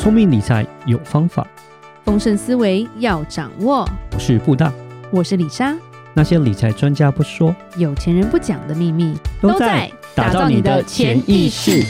聪明理财有方法，丰盛思维要掌握。我是布大，我是李莎。那些理财专家不说，有钱人不讲的秘密，都在打造你的潜意识。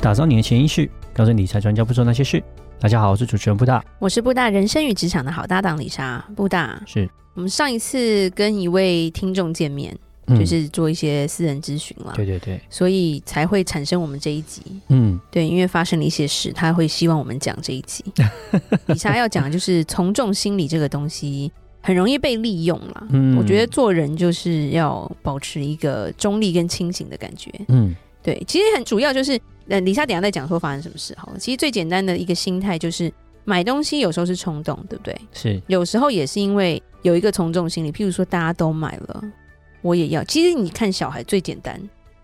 打造你的潜意识，告诉理财专家不说那些事。大家好，我是主持人布大，我是布大人生与职场的好搭档李莎。布大，是我们上一次跟一位听众见面。就是做一些私人咨询了，对对对，所以才会产生我们这一集。嗯，对，因为发生了一些事，他会希望我们讲这一集。以下要讲的就是从众心理这个东西很容易被利用了。嗯，我觉得做人就是要保持一个中立跟清醒的感觉。嗯，对，其实很主要就是，呃，李莎等下再讲说发生什么事好了。其实最简单的一个心态就是买东西有时候是冲动，对不对？是，有时候也是因为有一个从众心理，譬如说大家都买了。我也要。其实你看小孩最简单，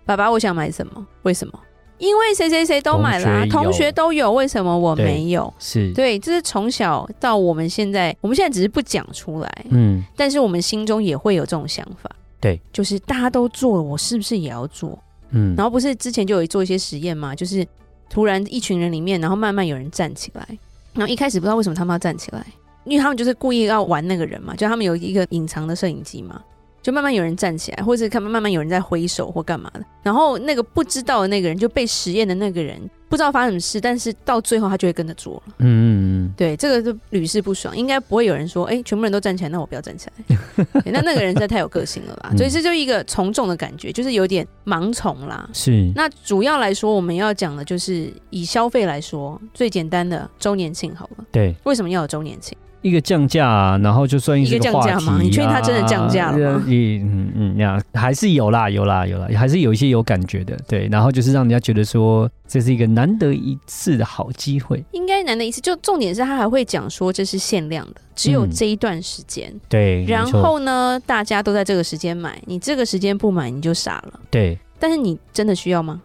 爸爸，我想买什么？为什么？因为谁谁谁都买了啊，同学，同学都有，为什么我没有？是对，这是从小到我们现在，我们现在只是不讲出来，嗯，但是我们心中也会有这种想法，对，就是大家都做了，我是不是也要做？嗯，然后不是之前就有做一些实验嘛？就是突然一群人里面，然后慢慢有人站起来，然后一开始不知道为什么他们要站起来，因为他们就是故意要玩那个人嘛，就他们有一个隐藏的摄影机嘛。就慢慢有人站起来，或者看慢慢有人在挥手或干嘛的，然后那个不知道的那个人就被实验的那个人不知道发生什么事，但是到最后他就会跟着做了。嗯嗯嗯，对，这个就屡试不爽，应该不会有人说，哎，全部人都站起来，那我不要站起来。那那个人实在太有个性了吧，所以这就一个从众的感觉，就是有点盲从啦。是。那主要来说，我们要讲的就是以消费来说，最简单的周年庆好了。对。为什么要有周年庆？一个降价、啊，然后就算一个降价嘛？你确定它真的降价了吗？嗯嗯，那样还是有啦，有啦，有啦，还是有一些有感觉的，对。然后就是让人家觉得说这是一个难得一次的好机会，应该难得一次。就重点是他还会讲说这是限量的，只有这一段时间。嗯、对。然后呢，大家都在这个时间买，你这个时间不买你就傻了。对。但是你真的需要吗？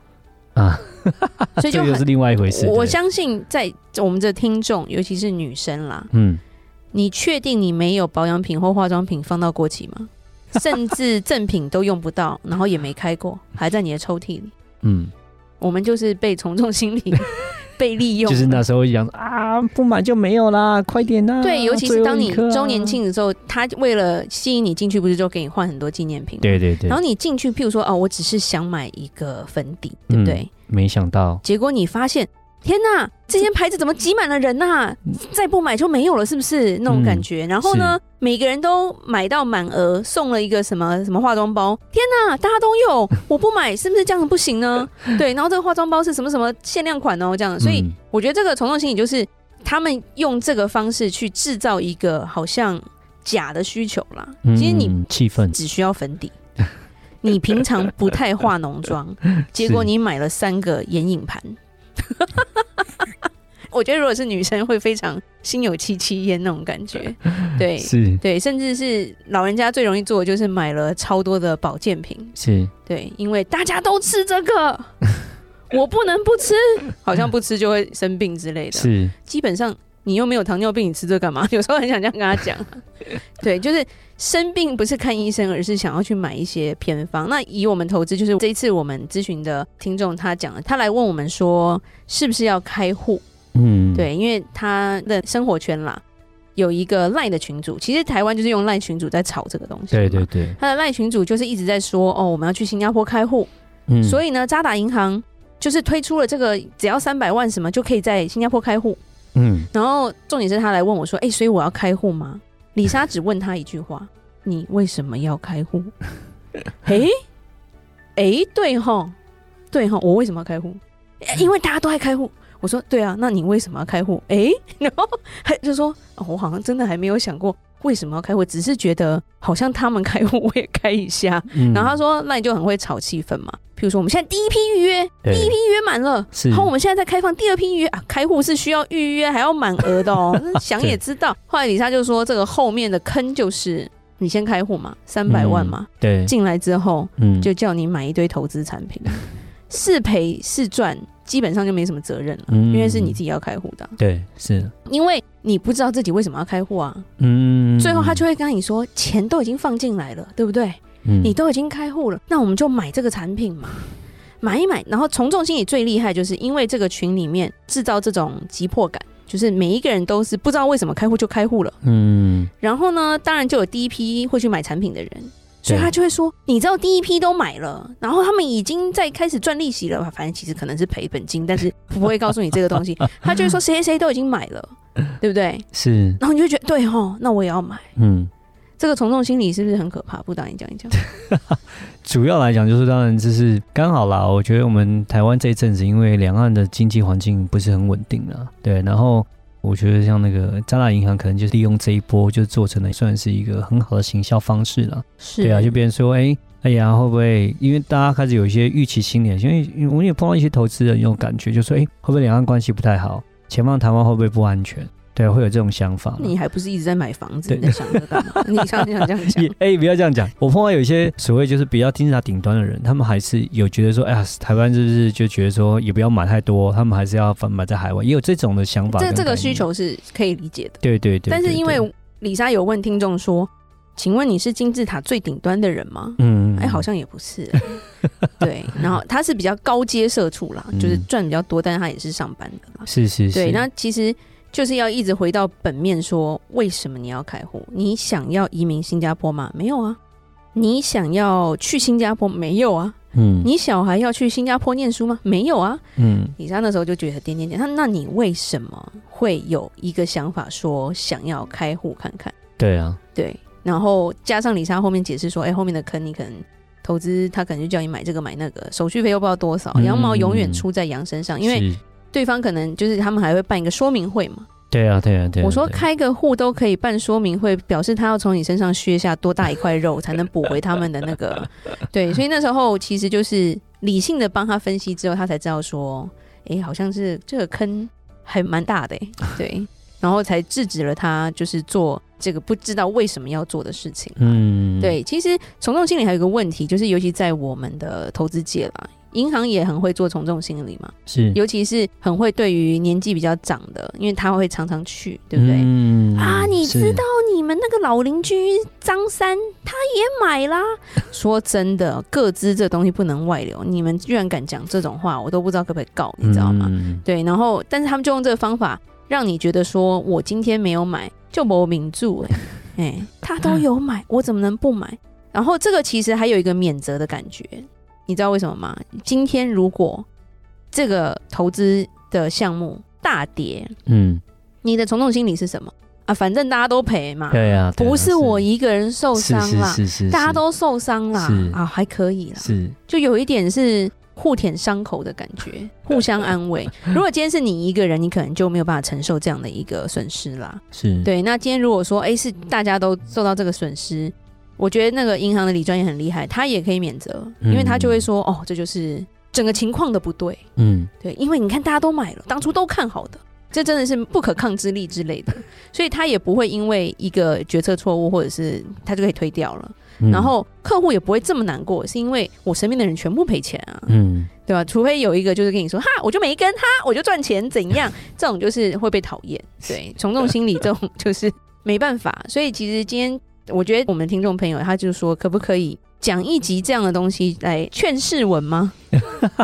啊，所以就又是另外一回事。我相信在我们的听众，尤其是女生啦，嗯。你确定你没有保养品或化妆品放到过期吗？甚至赠品都用不到，然后也没开过，还在你的抽屉里。嗯，我们就是被从众心理 被利用，就是那时候讲啊，不买就没有啦，快点呐！对，尤其是当你周年庆的时候，他为了吸引你进去，不是就给你换很多纪念品？对对对。然后你进去，譬如说哦，我只是想买一个粉底，对不对？嗯，没想到，结果你发现。天呐，这间牌子怎么挤满了人呐、啊？再不买就没有了，是不是那种感觉？嗯、然后呢，每个人都买到满额，送了一个什么什么化妆包。天呐，大家都有，我不买是不是这样子不行呢？对，然后这个化妆包是什么什么限量款哦，这样。所以我觉得这个从众心理就是他们用这个方式去制造一个好像假的需求啦。其实你气氛只需要粉底，你平常不太化浓妆，结果你买了三个眼影盘。我觉得如果是女生，会非常心有戚戚焉那种感觉，对，是，对，甚至是老人家最容易做的就是买了超多的保健品，是。对，因为大家都吃这个，我不能不吃，好像不吃就会生病之类的，是，基本上你又没有糖尿病，你吃这干嘛？有时候很想这样跟他讲，对，就是生病不是看医生，而是想要去买一些偏方。那以我们投资，就是这一次我们咨询的听众他讲了，他来问我们说，是不是要开户？嗯，对，因为他的生活圈啦，有一个赖的群主，其实台湾就是用赖群主在炒这个东西。对对对，他的赖群主就是一直在说，哦，我们要去新加坡开户，嗯，所以呢，渣打银行就是推出了这个，只要三百万什么就可以在新加坡开户，嗯，然后重点是他来问我说，哎，所以我要开户吗？李莎只问他一句话，你为什么要开户？哎，哎，对哈，对哈，我为什么要开户？因为大家都爱开户。我说对啊，那你为什么要开户？哎，然后还就说，我好像真的还没有想过为什么要开户，只是觉得好像他们开户我也开一下。嗯、然后他说，那你就很会炒气氛嘛。譬如说，我们现在第一批预约，第一批预约满了，然后我们现在在开放第二批预约啊，开户是需要预约还要满额的哦。想也知道，后来李莎就说，这个后面的坑就是你先开户嘛，三百万嘛，嗯、对，进来之后，就叫你买一堆投资产品，是赔是赚。基本上就没什么责任了，嗯、因为是你自己要开户的。对，是因为你不知道自己为什么要开户啊。嗯，最后他就会跟你说，钱都已经放进来了，对不对？嗯，你都已经开户了，那我们就买这个产品嘛。买一买。然后从众心理最厉害，就是因为这个群里面制造这种急迫感，就是每一个人都是不知道为什么开户就开户了。嗯，然后呢，当然就有第一批会去买产品的人。所以他就会说，你知道第一批都买了，然后他们已经在开始赚利息了。反正其实可能是赔本金，但是不会告诉你这个东西。他就会说谁谁谁都已经买了，对不对？是。然后你就觉得对哦，那我也要买。嗯，这个从众心理是不是很可怕？不当你讲一讲。主要来讲就是，当然就是刚好啦。我觉得我们台湾这一阵子，因为两岸的经济环境不是很稳定了，对，然后。我觉得像那个渣打银行，可能就是利用这一波，就做成了算是一个很好的行销方式了。是，对啊，就别人说，哎、欸，哎呀，会不会？因为大家开始有一些预期心理，因为我也碰到一些投资人有感觉，就说，哎、欸，会不会两岸关系不太好，前方台湾会不会不安全？对，会有这种想法。你还不是一直在买房子？你在想着干嘛？你想这样这样讲？哎、欸，不要这样讲。我碰到有一些所谓就是比较金字塔顶端的人，他们还是有觉得说，哎呀，台湾是不是就觉得说也不要买太多，他们还是要买在海外，也有这种的想法。这这个需求是可以理解的。对对对，对。但是因为李莎有问听众说，请问你是金字塔最顶端的人吗？嗯，哎、欸，好像也不是。对，然后他是比较高阶社畜啦，就是赚比较多，但是他也是上班的啦。是是是。对，那其实。就是要一直回到本面说，为什么你要开户？你想要移民新加坡吗？没有啊。你想要去新加坡？没有啊。嗯。你小孩要去新加坡念书吗？没有啊。嗯。李莎那时候就觉得点点点，他那你为什么会有一个想法说想要开户看看？对啊。对。然后加上李莎后面解释说，哎、欸，后面的坑你可能投资，他可能就叫你买这个买那个，手续费又不知道多少，羊毛永远出在羊身上，嗯、因为。对方可能就是他们还会办一个说明会嘛？对啊，对啊，对啊。我说开个户都可以办说明会，表示他要从你身上削下多大一块肉，才能补回他们的那个。对，所以那时候其实就是理性的帮他分析之后，他才知道说，哎，好像是这个坑还蛮大的，对，然后才制止了他就是做这个不知道为什么要做的事情。嗯，对，其实从众心理还有一个问题，就是尤其在我们的投资界啦。银行也很会做从众心理嘛，是，尤其是很会对于年纪比较长的，因为他会常常去，对不对？嗯、啊，你知道你们那个老邻居张三他也买啦。说真的，各资这东西不能外流，你们居然敢讲这种话，我都不知道可不可以告，你知道吗？嗯、对，然后但是他们就用这个方法让你觉得说，我今天没有买就没名著哎 哎，他都有买，我怎么能不买？然后这个其实还有一个免责的感觉。你知道为什么吗？今天如果这个投资的项目大跌，嗯，你的从众心理是什么啊？反正大家都赔嘛，对啊，不是我一个人受伤啦，是是是，大家都受伤啦，啊，还可以啦，是，就有一点是互舔伤口的感觉，互相安慰。如果今天是你一个人，你可能就没有办法承受这样的一个损失啦，是对。那今天如果说，哎，是大家都受到这个损失。我觉得那个银行的李专也很厉害，他也可以免责，因为他就会说：“哦，这就是整个情况的不对。”嗯，对，因为你看大家都买了，当初都看好的，这真的是不可抗之力之类的，所以他也不会因为一个决策错误或者是他就可以推掉了，然后客户也不会这么难过，是因为我身边的人全部赔钱啊，嗯，对吧？除非有一个就是跟你说：“哈，我就没跟，哈，我就赚钱，怎样？” 这种就是会被讨厌，对，从众心理这种就是没办法，所以其实今天。我觉得我们听众朋友，他就说，可不可以讲一集这样的东西来劝世文吗？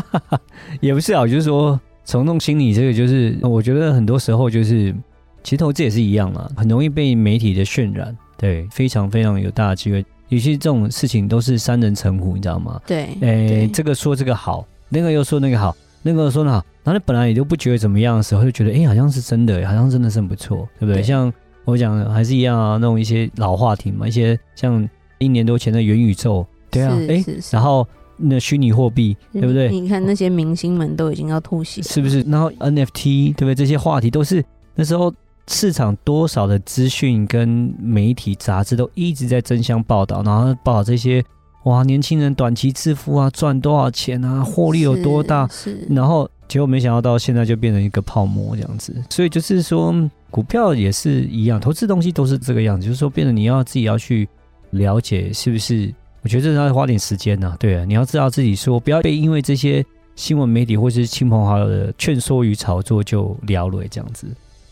也不是啊，就是说从众心理这个，就是我觉得很多时候就是，其实投资也是一样嘛，很容易被媒体的渲染，对，非常非常有大的机会。尤其这种事情都是三人成虎，你知道吗？对，哎、欸，这个说这个好，那个又说那个好，那个说那好，然后你本来也就不觉得怎么样的时候，就觉得哎、欸，好像是真的，好像真的是很不错，对不对？对像。我讲还是一样啊，那种一些老话题嘛，一些像一年多前的元宇宙，对啊，哎、欸，然后那虚拟货币，对不对？你看那些明星们都已经要吐血，是不是？然后 NFT，对不对？这些话题都是那时候市场多少的资讯跟媒体杂志都一直在争相报道，然后报道这些哇，年轻人短期致富啊，赚多少钱啊，获利有多大，是，是然后。结果没想到到现在就变成一个泡沫这样子，所以就是说股票也是一样，投资东西都是这个样子，就是说变得你要自己要去了解是不是？我觉得这要花点时间呐，对啊，你要知道自己说不要被因为这些新闻媒体或是亲朋好友的劝说与炒作就聊了这样子。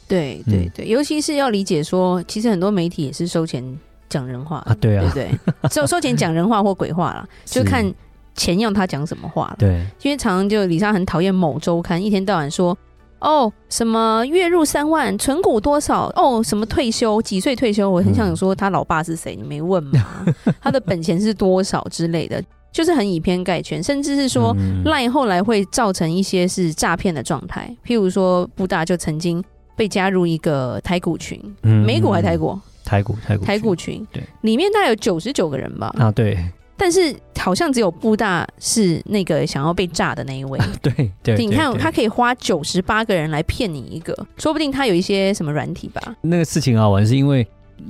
对对对，尤其是要理解说，其实很多媒体也是收钱讲人话啊，对啊，对不对？收收钱讲人话或鬼话啦，就看。钱要他讲什么话了。对，因为常常就李莎很讨厌某周刊，一天到晚说哦什么月入三万，存股多少？哦什么退休几岁退休？我很想说他老爸是谁？你没问吗？他的本钱是多少之类的，就是很以偏概全，甚至是说赖后来会造成一些是诈骗的状态。譬如说布大就曾经被加入一个台股群，美股还台股？台股台股台股群，对，里面大概有九十九个人吧。啊，对。但是好像只有布大是那个想要被炸的那一位。对 对。对你看，他可以花九十八个人来骗你一个，说不定他有一些什么软体吧。那个事情好玩，是因为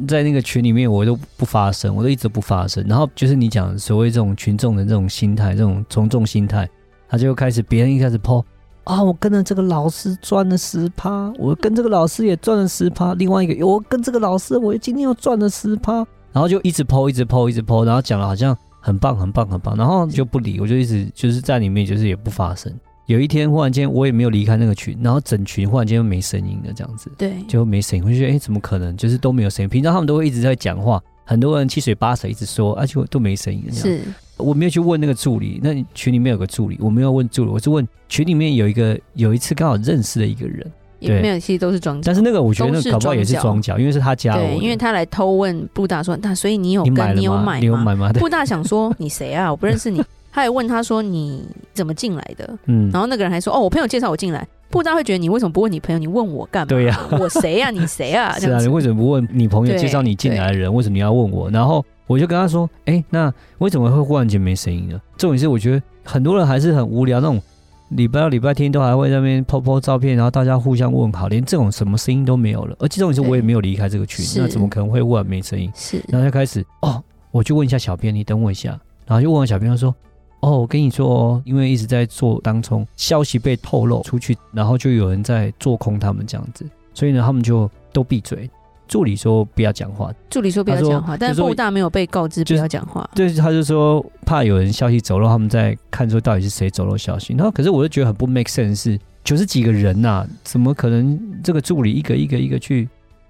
在那个群里面，我都不发声，我都一直不发声。然后就是你讲所谓这种群众的这种心态，这种从众心态，他就开始别人一开始 po。啊！我跟着这个老师赚了十趴，我跟这个老师也赚了十趴。另外一个，我跟这个老师，我今天又赚了十趴。然后就一直 po，一直 po，一直 po，然后讲了好像很棒，很棒，很棒。然后就不理，我就一直就是在里面，就是也不发声。有一天忽然间，我也没有离开那个群，然后整群忽然间又没声音了，这样子，对，就没声音。我就觉得，哎、欸，怎么可能？就是都没有声音。平常他们都会一直在讲话，很多人七嘴八舌一直说，而、啊、且都没声音。是。我没有去问那个助理，那群里面有个助理，我没有问助理，我是问群里面有一个有一次刚好认识的一个人，也没有，其实都是装脚。但是那个我觉得那个搞不好也是装脚，因为是他加我，对，因为他来偷问布大说，那所以你有跟你，你有买吗？你有买吗？布大想说你谁啊？我不认识你。他也问他说你怎么进来的？嗯，然后那个人还说哦，我朋友介绍我进来。布大会觉得你为什么不问你朋友？你问我干嘛？对呀、啊，我谁呀、啊？你谁啊？是啊，你为什么不问你朋友介绍你进来的人？为什么你要问我？然后。我就跟他说：“哎、欸，那为什么会忽然间没声音呢？重点是我觉得很多人还是很无聊，那种礼拜六、礼拜天都还会在那边 po po 照片，然后大家互相问好，连这种什么声音都没有了。而这种时候我也没有离开这个群，那怎么可能会忽然没声音？是，然后就开始哦，我去问一下小编，你等我一下，然后就问完小编，他说：哦，我跟你说哦，因为一直在做当中，消息被透露出去，然后就有人在做空他们这样子，所以呢，他们就都闭嘴。”助理说不要讲话。助理说不要讲话，但是布大没有被告知不要讲话。对，他就说怕有人消息走漏，他们在看说到底是谁走漏消息。然后可是我就觉得很不 make sense，是九十几个人呐、啊，怎么可能这个助理一个一个一个去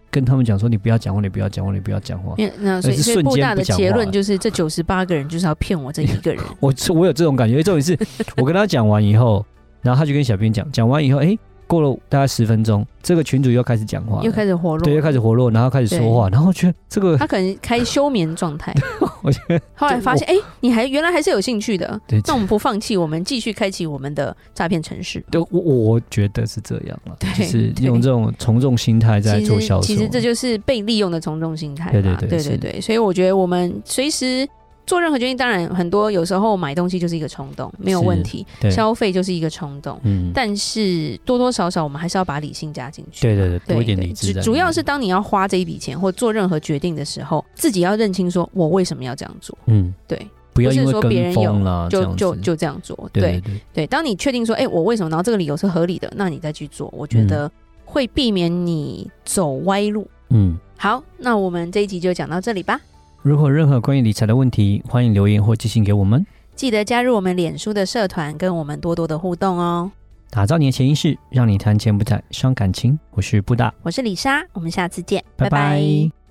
跟他们讲说你不要讲话，你不要讲话，你不要讲话。那所以所以布大的结论就是这九十八个人就是要骗我这一个人。我我有这种感觉，重点是我跟他讲完以后，然后他就跟小编讲，讲完以后，哎、欸。过了大概十分钟，这个群主又开始讲话，又开始活络，对，又开始活络，然后开始说话，然后觉得这个他可能开休眠状态。我觉得后来发现，哎、欸，你还原来还是有兴趣的，对，那我们不放弃，我们继续开启我们的诈骗城市。对，我我觉得是这样了，就是用这种从众心态在做销售。其实这就是被利用的从众心态。对对对对对对，所以我觉得我们随时。做任何决定，当然很多，有时候买东西就是一个冲动，没有问题。消费就是一个冲动，嗯，但是多多少少我们还是要把理性加进去。对对对，多一点理智。主要是当你要花这一笔钱或做任何决定的时候，自己要认清说我为什么要这样做。嗯，对，不要因为说别人有就就就这样做。对对对，对，当你确定说，哎，我为什么？然后这个理由是合理的，那你再去做，我觉得会避免你走歪路。嗯，好，那我们这一集就讲到这里吧。如果任何关于理财的问题，欢迎留言或寄信给我们。记得加入我们脸书的社团，跟我们多多的互动哦。打造你的潜意识，让你谈钱不再伤感情。我是布达，我是李莎，我们下次见，拜拜。拜拜。